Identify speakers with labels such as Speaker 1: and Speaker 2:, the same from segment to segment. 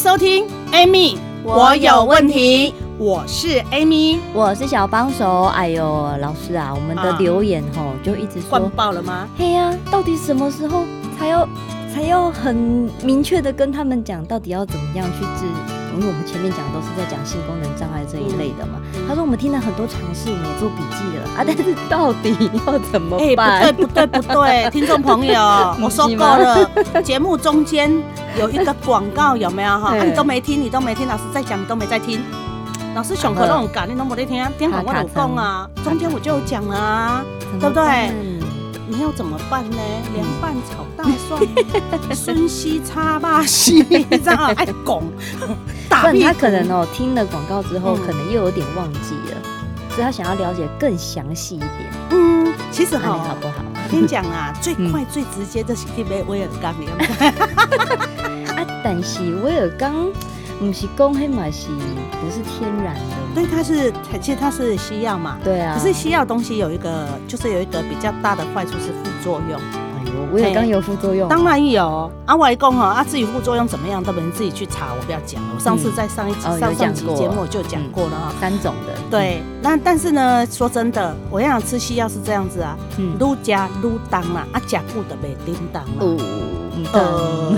Speaker 1: 收听 Amy，我有问题。我是 Amy，
Speaker 2: 我是小帮手。哎呦，老师啊，我们的留言吼、啊、就一直说
Speaker 1: 灌爆了吗？
Speaker 2: 嘿呀、啊，到底什么时候才要才要很明确的跟他们讲，到底要怎么样去治？因为我们前面讲的都是在讲性功能障碍这一类的嘛。嗯、他说我们听了很多尝试，我们也做笔记了啊，但是到底要怎
Speaker 1: 么办？不对不对不对，听众朋友，我说过了，节目中间有一个广告有没有哈、啊？你都没听，你都没听，老师在讲，你都没在听。老师上课那种赶，你都没在听，电话我有讲啊，中间我就有讲啊，对不对？你要怎么办呢？凉拌炒大蒜，孙西叉巴西，你知道爱拱。
Speaker 2: 但他可能哦，听了广告之后，可能又有点忘记了，所以他想要了解更详细一点。
Speaker 1: 嗯，其实好，
Speaker 2: 好不好？
Speaker 1: 我跟你讲啊，最快最直接的是去买威尔刚，
Speaker 2: 啊，但是威尔刚。不是公黑马西，不是天然的。
Speaker 1: 对，它是，其实它是西药嘛。
Speaker 2: 对啊。
Speaker 1: 可是西药东西有一个，就是有一个比较大的坏处是副作用。
Speaker 2: 哎呦，我也刚有副作用？
Speaker 1: 当然有。啊，外公哈，啊，至于副作用怎么样，都没人自己去查，我不要讲了。我上次在上一集、嗯、上上集节目就讲过了哈、嗯。
Speaker 2: 三种的。
Speaker 1: 对，那但是呢，说真的，我想吃西药是这样子啊，愈加愈当啦，啊，加固的被叮当了。呃，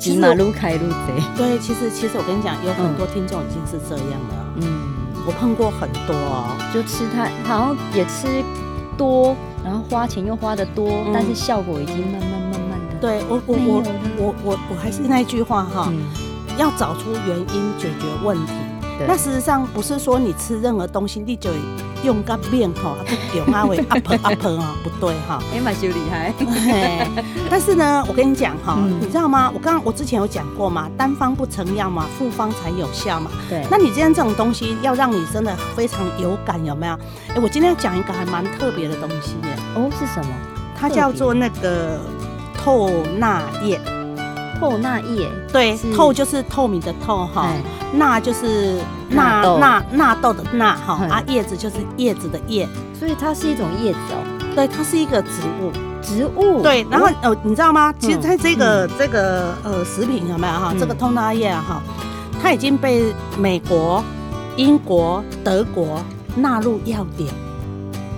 Speaker 2: 其实路开路贼。
Speaker 1: 对，其实其实我跟你讲，有很多听众已经是这样了。嗯，我碰过很多，哦
Speaker 2: 就吃它，好像也吃多，然后花钱又花得多，嗯、但是效果已经慢慢慢慢的。
Speaker 1: 对我我我我我我还是那句话哈、嗯，要找出原因，解决问题。那事实上不是说你吃任何东西你就用个面哈，不用阿为 up up 啊，不对哈。
Speaker 2: 哎妈，就厉害。
Speaker 1: 但是呢，我跟你讲哈，你知道吗？我刚刚我之前有讲过嘛，单方不成药嘛，复方才有效嘛。对。那你今天这种东西要让你真的非常有感，有没有？哎，我今天要讲一个还蛮特别的东西耶。
Speaker 2: 哦，是什么？
Speaker 1: 它叫做那个透纳液。
Speaker 2: 透纳液，
Speaker 1: 对，透就是透明的透哈，纳就是纳纳纳豆的纳哈，啊叶子就是叶子的叶，
Speaker 2: 所以它是一种叶子哦，
Speaker 1: 对，它是一个植物，
Speaker 2: 植物，
Speaker 1: 对，然后呃，你知道吗？其实它这个这个呃食品有没有哈？这个通纳叶哈，它已经被美国、英国、德国纳入药典。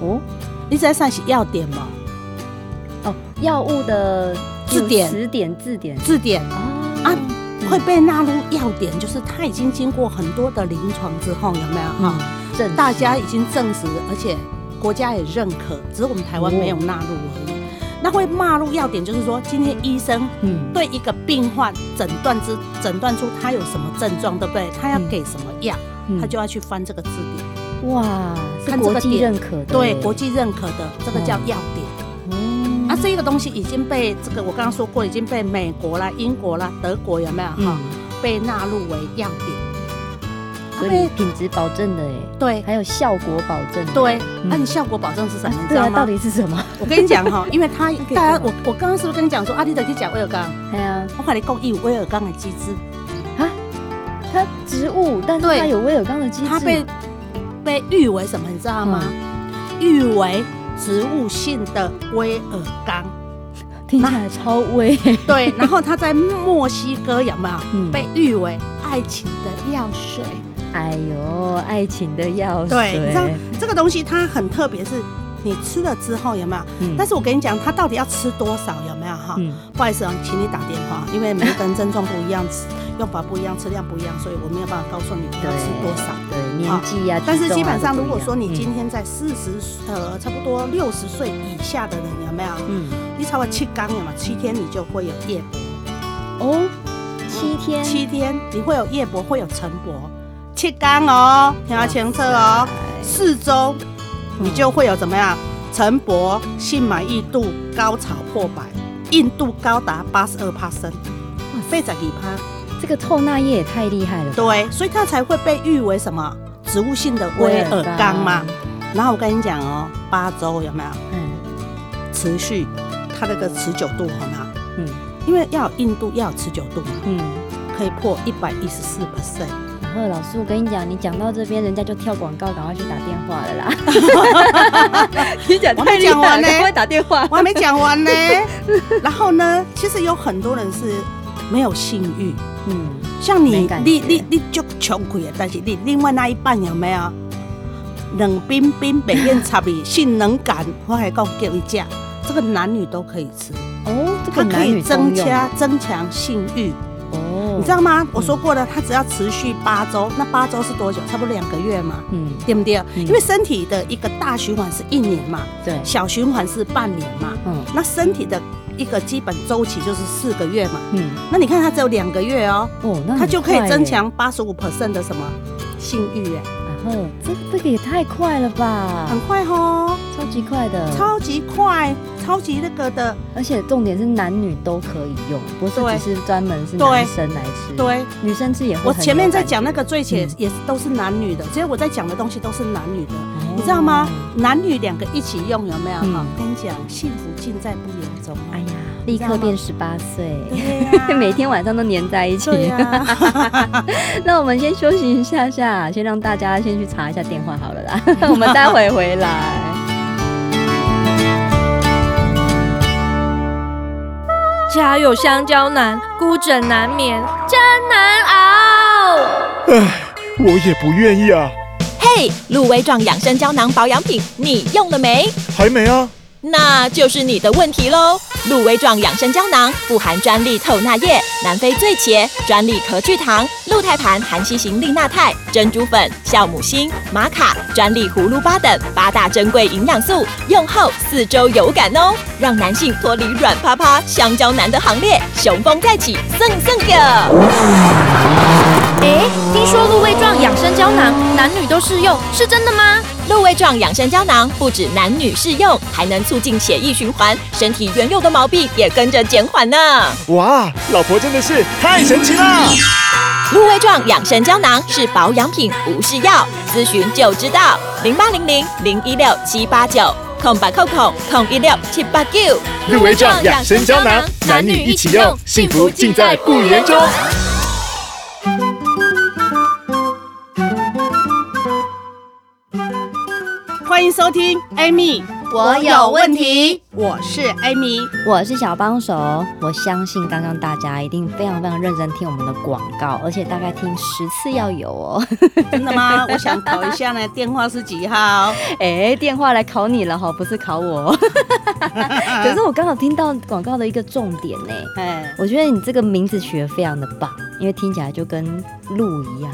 Speaker 1: 哦，你在上写药典吗？
Speaker 2: 哦，药物的。字典、词典、字典、
Speaker 1: 字典。啊，啊，会被纳入要点，就是它已经经过很多的临床之后，有没有哈？这、嗯、大家已经证实，而且国家也认可，只是我们台湾没有纳入而已。那会纳入要点，就是说今天医生对一个病患诊断之诊断出他有什么症状，对不对？他要给什么药，他就要去翻这个字典。
Speaker 2: 哇，是国际认可的，
Speaker 1: 对，国际认可的，这个叫药典。这个东西已经被这个我刚刚说过，已经被美国啦、英国啦、德国有没有哈、嗯、被纳入为样品，
Speaker 2: 所以品质保证的哎，
Speaker 1: 对，
Speaker 2: 还有效果保证，
Speaker 1: 对，那、你效果保证是什么？你知道吗？
Speaker 2: 到底是什么？
Speaker 1: 我跟你讲哈，因为它大家我我刚刚是不是跟你讲说阿弟的去讲威尔刚？
Speaker 2: 对啊，
Speaker 1: 我跟你讲有威尔刚的机制
Speaker 2: 啊，它植物，但是它有威尔刚的机制，
Speaker 1: 它被被誉为什么？你知道吗？誉、嗯、为。植物性的威尔刚，
Speaker 2: 听起来超威。
Speaker 1: 对，然后它在墨西哥有没有、嗯、被誉为爱情的药水？
Speaker 2: 哎呦，爱情的药水。
Speaker 1: 对，你知道这个东西它很特别，是你吃了之后有没有？嗯、但是我跟你讲，它到底要吃多少？有没有哈、嗯？不好意思啊，请你打电话，因为每个人症状不一样。用法不一样，吃量不一样，所以我没有办法告诉你要吃多少。
Speaker 2: 对，对年纪呀、啊，
Speaker 1: 但是基本上，如果说你今天在四十、嗯，呃，差不多六十岁以下的人，有没有？嗯，你超过七缸了嘛？七天你就会有叶薄。
Speaker 2: 哦，七天，
Speaker 1: 七天你会有叶薄，会有晨勃。七缸哦，听下前侧哦。四周你就会有怎么样？晨勃，性满意度，高潮破百，硬度高达八十二趴升，哇，非常厉害。
Speaker 2: 这个透纳液也太厉害了。
Speaker 1: 对，所以它才会被誉为什么植物性的威尔刚嘛。然后我跟你讲哦，八周有没有？嗯，持续它那个持久度好吗？嗯，因为要有硬度，要有持久度嘛。嗯，可以破一百一十四 percent。
Speaker 2: 然后老师，我跟你讲，你讲到这边，人家就跳广告，赶快去打电话了啦。你讲太厉害了，赶快打电话。
Speaker 1: 我还没讲完呢。然后呢，其实有很多人是没有性欲。嗯，像你，你你你就穷苦啊，但是你另外那一半有没有？冷冰冰，北面差比性能感，我还讲给一价，这个男女都可以吃
Speaker 2: 哦，这个
Speaker 1: 它可以增加增强性欲。哦你知道吗？我说过了，它只要持续八周，那八周是多久？差不多两个月嘛，嗯，对不对？因为身体的一个大循环是一年嘛，对，小循环是半年嘛，嗯，那身体的一个基本周期就是四个月嘛，嗯，那你看它只有两个月哦，哦，那它就可以增强八十五 percent 的什么性欲哎。
Speaker 2: 嗯，这这个也太快了吧！
Speaker 1: 很快哦，
Speaker 2: 超级快的，
Speaker 1: 超级快，超级那个的，
Speaker 2: 而且重点是男女都可以用，不是只是专门是男生来吃，
Speaker 1: 对，
Speaker 2: 女生吃也会。
Speaker 1: 我前面在讲那个最前也是都是男女的，其实我在讲的东西都是男女的，哦、你知道吗？男女两个一起用有没有？哈、嗯，跟你讲，幸福尽在不言中。哎呀。
Speaker 2: 立刻变十八岁，每天晚上都黏在一起。那我们先休息一下下，先让大家先去查一下电话好了啦。我们待会回来。
Speaker 3: 家有香蕉难，孤枕难眠，真难熬。
Speaker 4: 唉，我也不愿意啊。
Speaker 5: 嘿，鹿威壮养生胶囊保养品，你用了没？
Speaker 4: 还没啊。
Speaker 5: 那就是你的问题喽。鹿威壮养生胶囊富含专利透纳液、南非醉茄、专利壳聚糖、鹿胎盘含硒型利钠肽、珍珠粉、酵母锌、玛卡、专利葫芦巴等八大珍贵营养素，用后四周有感哦，让男性脱离软趴趴香蕉男的行列，雄风再起，胜胜个！
Speaker 3: 哎，听说鹿威壮养生胶囊男女都适用，是真的吗？
Speaker 5: 鹿威壮养生胶囊不止男女适用，还能促进血液循环，身体原有的毛病也跟着减缓呢。
Speaker 4: 哇，老婆真的是太神奇了！
Speaker 5: 鹿威壮养生胶囊是保养品，不是药，咨询就知道。零八零零零一六七八九空白扣扣空一六七八九。
Speaker 4: 鹿威壮养生胶囊，男女一起用，幸福尽在不言中。
Speaker 1: 收听，Amy，我有问题。我是 Amy，
Speaker 2: 我是小帮手。我相信刚刚大家一定非常非常认真听我们的广告，而且大概听十次要有哦。
Speaker 1: 真的吗？我想考一下呢，电话是几号？
Speaker 2: 哎，电话来考你了哈，不是考我。可是我刚好听到广告的一个重点呢。哎，我觉得你这个名字取得非常的棒。因为听起来就跟鹿一样，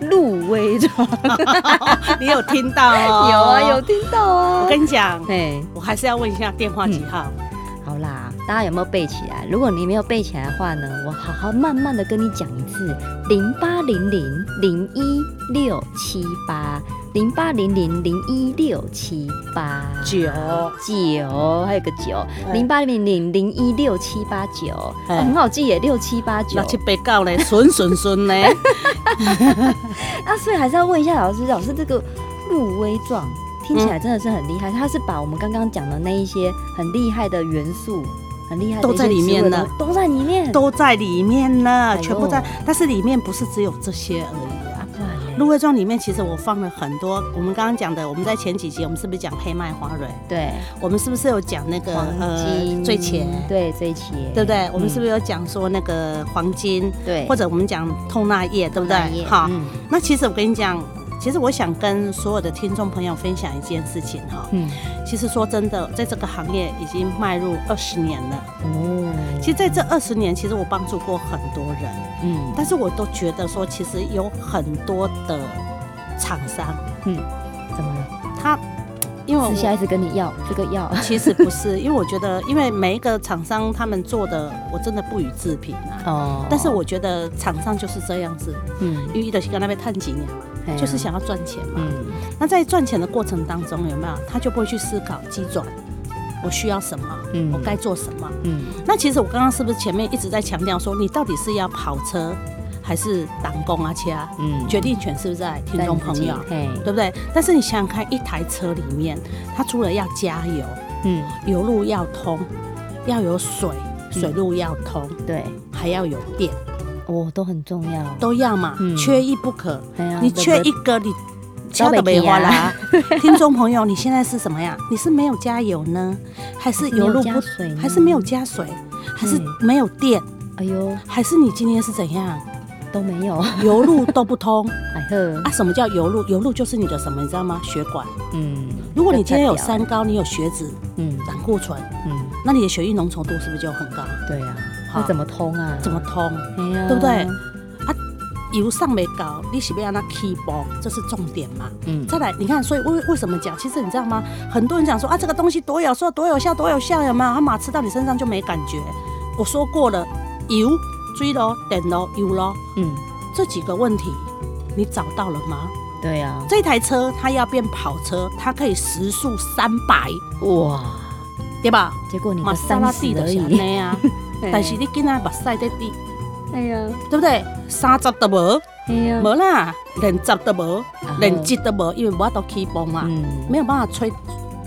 Speaker 2: 鹿威壮，
Speaker 1: 你有听到哦？
Speaker 2: 有啊，有听到啊。
Speaker 1: 我跟你讲，哎，我还是要问一下电话几号？嗯、
Speaker 2: 好啦，大家有没有背起来？如果你没有背起来的话呢，我好好慢慢的跟你讲一次：零八零零零一六七八。零八零零零一六七八
Speaker 1: 九
Speaker 2: 九，还有个九，零八零零零一六七八九，很好记耶，六七八九，
Speaker 1: 六七八九嘞，顺顺顺嘞。
Speaker 2: 啊，所以还是要问一下老师，老师这个入微状听起来真的是很厉害，他是把我们刚刚讲的那一些很厉害的元素，很厉害
Speaker 1: 都在里面呢，
Speaker 2: 都在里面，
Speaker 1: 都在里面呢，全部在，但是里面不是只有这些而已。啊。芦荟壮里面其实我放了很多，我们刚刚讲的，我们在前几集我们是不是讲黑麦花蕊？
Speaker 2: 对，
Speaker 1: 我们是不是有讲那个
Speaker 2: 黄金
Speaker 1: 醉茄？
Speaker 2: 对，醉茄，
Speaker 1: 对不对？我们是不是有讲说那个黄金？对，或者我们讲透纳叶，对不对？好，那其实我跟你讲。其实我想跟所有的听众朋友分享一件事情哈，嗯，其实说真的，在这个行业已经迈入二十年了，哦，其实在这二十年，其实我帮助过很多人，嗯，但是我都觉得说，其实有很多的厂商，嗯，
Speaker 2: 怎么了？
Speaker 1: 他因为我
Speaker 2: 下一直跟你要这个药，
Speaker 1: 其实不是，因为我觉得，因为每一个厂商他们做的，我真的不予置评啊，哦，但是我觉得厂商就是这样子，嗯，因为的是跟那边探几年。就是想要赚钱嘛，嗯，那在赚钱的过程当中有没有？他就不会去思考机转，我需要什么？
Speaker 2: 嗯
Speaker 1: 我该做什么？
Speaker 2: 嗯，
Speaker 1: 那其实我刚刚是不是前面一直在强调说，你到底是要跑车还是打工啊车？
Speaker 2: 嗯
Speaker 1: 决定权是不是在听众朋友？
Speaker 2: 嘿，
Speaker 1: 对不对？但是你想想看，一台车里面，它除了要加油，
Speaker 2: 嗯，
Speaker 1: 油路要通，要有水，水路要通，
Speaker 2: 对，
Speaker 1: 还要有电，
Speaker 2: 哦，都很重要。
Speaker 1: 都要嘛，
Speaker 2: 嗯
Speaker 1: 缺一不可。你缺一个，你敲的梅花啦。听众朋友，你现在是什么呀？你是没有加油呢，还是油路不
Speaker 2: 加水
Speaker 1: 还是没有加水，还是
Speaker 2: 嗯
Speaker 1: 没有电，
Speaker 2: 哎呦，
Speaker 1: 还是你今天是怎样？
Speaker 2: 都没有。
Speaker 1: 油路都不通
Speaker 2: 哎呵，
Speaker 1: 啊？什么叫油路？油路就是你的什么？你知道吗？血管。
Speaker 2: 嗯，
Speaker 1: 如果你今天有三高，你有血脂、
Speaker 2: 嗯
Speaker 1: 胆固醇，
Speaker 2: 嗯，
Speaker 1: 那你的血液浓稠度是不是就很高？
Speaker 2: 对啊，
Speaker 1: 好
Speaker 2: 那怎么通啊？
Speaker 1: 怎么通？对不对？啊油上没高，你是不要让它 keep on，这是重点嘛？
Speaker 2: 嗯，
Speaker 1: 再来，你看，所以为为什么讲？其实你知道吗？很多人讲说啊，这个东西多有效，多有效，多有效，有没有？他马吃到你身上就没感觉。我说过了，油、水咯、电咯、油咯，
Speaker 2: 嗯，
Speaker 1: 这几个问题你找到了吗？
Speaker 2: 对啊，
Speaker 1: 这台车它要变跑车，它可以时速三百，
Speaker 2: 哇，
Speaker 1: 对吧？
Speaker 2: 结果你的
Speaker 1: 玛莎拉
Speaker 2: 三
Speaker 1: 蒂的是
Speaker 2: 十而已，
Speaker 1: 啊，但是你今仔目屎在滴，
Speaker 2: 哎呀，
Speaker 1: 对不对？三十都无，
Speaker 2: 哎呀，
Speaker 1: 无啦，连十都
Speaker 2: 无，
Speaker 1: 连一都无，因为我都起泵嘛，
Speaker 2: 嗯，
Speaker 1: 没有办法吹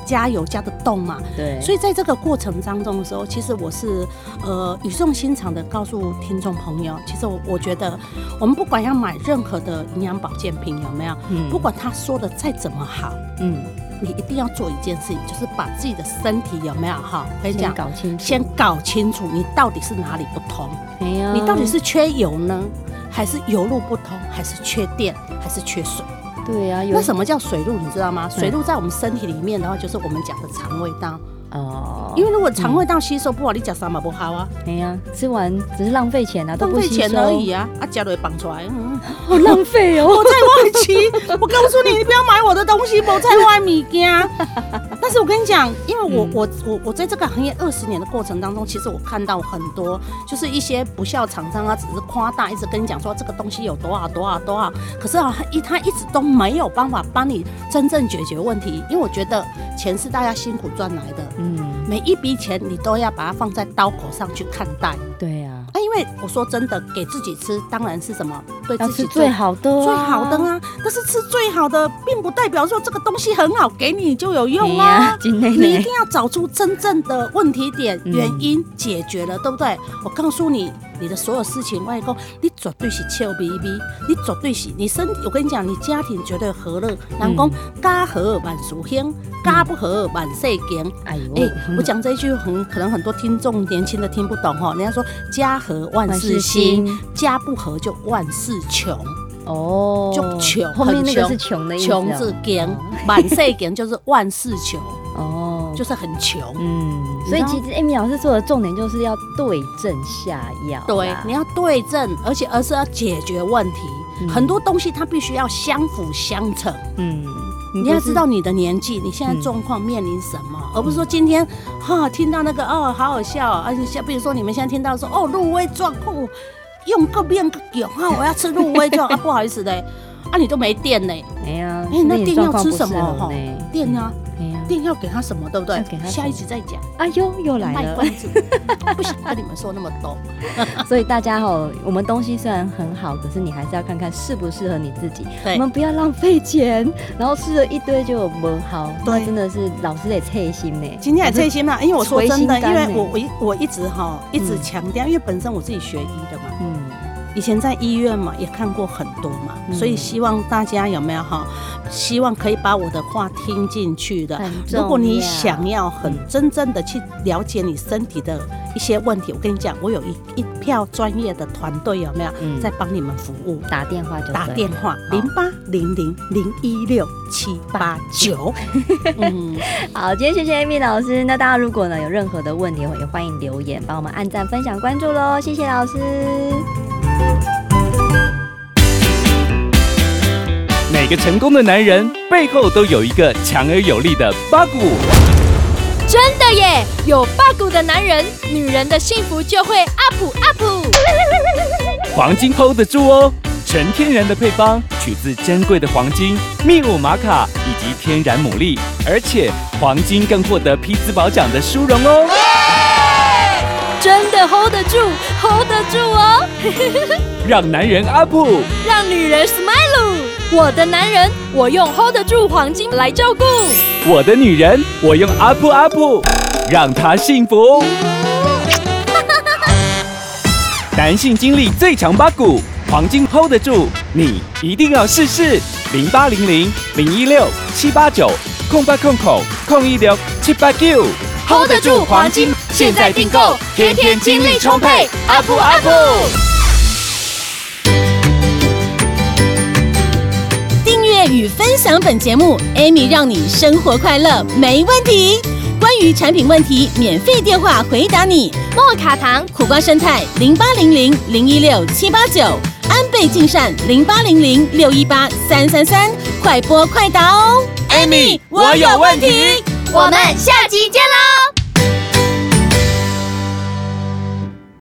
Speaker 1: 加油加得动嘛。
Speaker 2: 对，
Speaker 1: 所以在这个过程当中的时候，其实我是呃语重心长的告诉听众朋友，其实我我觉得我们不管要买任何的营养保健品有没有，
Speaker 2: 嗯。
Speaker 1: 不管他说的再怎么好，
Speaker 2: 嗯，
Speaker 1: 你一定要做一件事情，就是把自己的身体有没有好，我跟你
Speaker 2: 先
Speaker 1: 讲，
Speaker 2: 搞清楚，
Speaker 1: 先搞清楚你到底是哪里不通，
Speaker 2: 没有，
Speaker 1: 你到底是缺油呢，还是油路不通，还是缺电，还是缺水？
Speaker 2: 对啊，有
Speaker 1: 那什么叫水路？你知道吗？水路在我们身体里面的话，就是我们讲的肠胃道。
Speaker 2: 哦，
Speaker 1: 因为如果肠胃道吸收不好，你吃啥嘛不好啊，
Speaker 2: 哎呀，吃完只是浪费钱啊，都
Speaker 1: 浪
Speaker 2: 费钱收
Speaker 1: 而已啊，啊，加了也绑出来，嗯，
Speaker 2: 好浪费哦。
Speaker 1: 我在外企，我告诉你，你不要买我的东西，我在外米家。但是我跟你讲，因为我、
Speaker 2: 嗯。
Speaker 1: 我我我在这个行业二十年的过程当中，其实我看到很多，就是一些不肖厂商啊，只是夸大，一直跟你讲说这个东西有多好多好多好，可是啊，他一他一直都没有办法帮你真正解决问题，因为我觉得钱是大家辛苦赚来的，
Speaker 2: 嗯，
Speaker 1: 每一笔钱你都要把它放在刀口上去看待。
Speaker 2: 对啊，
Speaker 1: 啊，因为我说真的，给自己吃当然是什么
Speaker 2: 对
Speaker 1: 自己
Speaker 2: 吃最好的啊，
Speaker 1: 最好的啊。但是吃最好的，并不代表说这个东西很好，给你就有用
Speaker 2: 哎
Speaker 1: 啊你一定要找出真正的问题点、
Speaker 2: 嗯
Speaker 1: 原因，解决了，对不对？我告诉你，你的所有事情，外公，你绝对是笑眯眯，你绝对是你身。我跟你讲，你家庭绝对和乐。人讲家和万事兴，家不和万事兴。
Speaker 2: 哎呦，
Speaker 1: 哎、我讲这一句很可能很多听众年轻的听不懂哈。人家说家和万事兴，家不和就万事穷，
Speaker 2: 哦，
Speaker 1: 就穷，
Speaker 2: 后面那个
Speaker 1: 很
Speaker 2: 是穷的意思啊，
Speaker 1: 穷字穷，万事兴就是万事穷，
Speaker 2: 哦，
Speaker 1: 就是很穷。
Speaker 2: 嗯，所以其实 Amy 老师做的重点就是要对症下药啦，
Speaker 1: 对，你要对症，而且而是要解决问题。
Speaker 2: 嗯
Speaker 1: 很多东西它必须要相辅相成。
Speaker 2: 嗯，
Speaker 1: 你要知道你的年纪，你现在状况面临什么，而不是说今天哈听到那个哦好好笑啊，而且像比如说你们现在听到说哦入微状哦，用个面个酒啊，我要吃入微状啊，不好意思嘞，啊你都没电呢，
Speaker 2: 哎呀，
Speaker 1: 哎那电要吃
Speaker 2: 吃
Speaker 1: 什么哈？电啊，
Speaker 2: 哎呀，
Speaker 1: 电要给他什么，对不对
Speaker 2: 要给他？
Speaker 1: 下一集再讲，
Speaker 2: 哎呦，又来了
Speaker 1: 卖关。子，不想跟你们说那么多。
Speaker 2: 所以大家哦，我们东西虽然很好，可是你还是要看看适不适合你自己。
Speaker 1: 对
Speaker 2: 我们不要浪费钱，然后吃了一堆就不好，对真的是老师得切心呢。
Speaker 1: 今天也最心嘛，因为我说真的，因为我我一我一直哈一直强调，因为本身我自己学医的嘛，
Speaker 2: 嗯，
Speaker 1: 以前在医院嘛也看过很多嘛，
Speaker 2: 嗯
Speaker 1: 所以希望大家有没有哈，希望可以把我的话听进去的如果你想要很真正的去了解你身体的一些问题，我跟你讲，我有一一票专业的团队，有没有
Speaker 2: 嗯
Speaker 1: 在帮你们服务？
Speaker 2: 打电话就
Speaker 1: 打电话零八零零零一六七八九。嗯，
Speaker 2: 好，今天谢谢 Amy 老师。那大家如果呢有任何的问题，也欢迎留言，帮我们按赞、分享、关注喽。谢谢老师。
Speaker 6: 每个成功的男人背后都有一个强而有力的八股。
Speaker 3: 真的耶！有八股的男人，女人的幸福就会 up up。
Speaker 6: 黄金 hold 得住哦。纯天然的配方，取自珍贵的黄金、秘鲁玛卡以及天然牡蛎，而且黄金更获得匹兹堡奖的殊荣哦。
Speaker 3: 真的 hold 得住，hold 得住哦！
Speaker 6: 让男人 up，
Speaker 3: 让女人 smile。我的男人，我用 hold 得住黄金来照顾；
Speaker 6: 我的女人，我用 up up，让她幸福。男性精力最强八股，黄金 hold 得住，你一定要试试。零八零零零一六七八九空八空口空一六七八九
Speaker 3: hold 得住黄金，现在订购，天天精力充沛，up up。
Speaker 7: 订阅与分享本节目，Amy 让你生活快乐没问题。关于产品问题，免费电话回答你。
Speaker 3: 莫卡糖、
Speaker 7: 苦瓜生态零八零零零一六七八九，安倍晋善零八零零六一八三三三，快播快答哦。
Speaker 6: Amy，我有问题，
Speaker 3: 我们下期见喽。